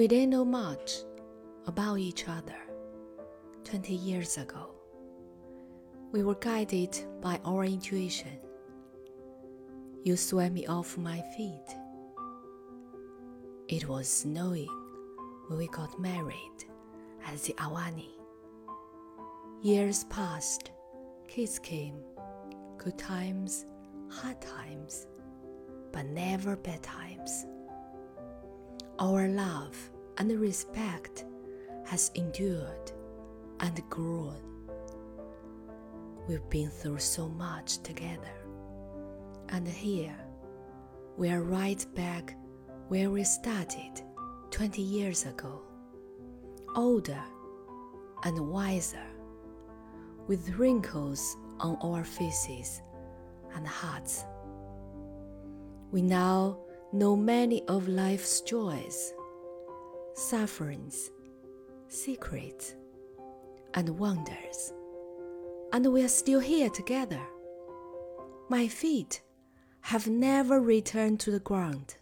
We didn't know much about each other 20 years ago. We were guided by our intuition. You swept me off my feet. It was snowing when we got married at the Ahwahnee. Years passed, kids came, good times, hard times, but never bad times. Our love and respect has endured and grown. We've been through so much together. And here, we are right back where we started 20 years ago. Older and wiser, with wrinkles on our faces and hearts. We now know many of life's joys, sufferings, secrets, and wonders. And we are still here together. My feet have never returned to the ground.